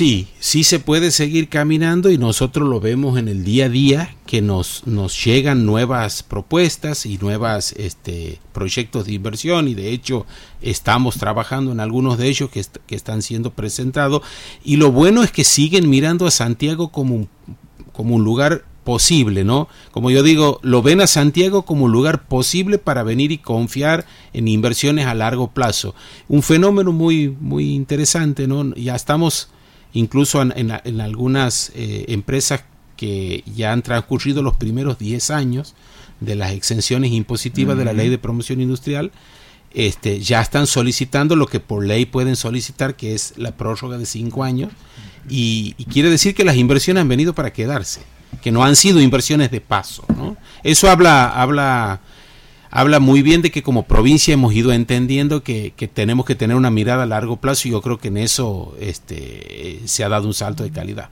Sí, sí se puede seguir caminando y nosotros lo vemos en el día a día que nos, nos llegan nuevas propuestas y nuevos este, proyectos de inversión y de hecho estamos trabajando en algunos de ellos que, que están siendo presentados y lo bueno es que siguen mirando a Santiago como un, como un lugar posible, ¿no? Como yo digo, lo ven a Santiago como un lugar posible para venir y confiar en inversiones a largo plazo. Un fenómeno muy, muy interesante, ¿no? Ya estamos incluso en, algunas eh, empresas que ya han transcurrido los primeros 10 años de las exenciones impositivas de la ley de promoción industrial, este, ya están solicitando lo que por ley pueden solicitar, que es la prórroga de 5 años, y, y quiere decir que las inversiones han venido para quedarse que no han sido inversiones de paso. ¿no? Eso habla, habla, habla muy bien de que como provincia hemos ido entendiendo que, tenemos que tener una mirada a largo plazo y yo creo que en eso este, se ha dado un salto de calidad.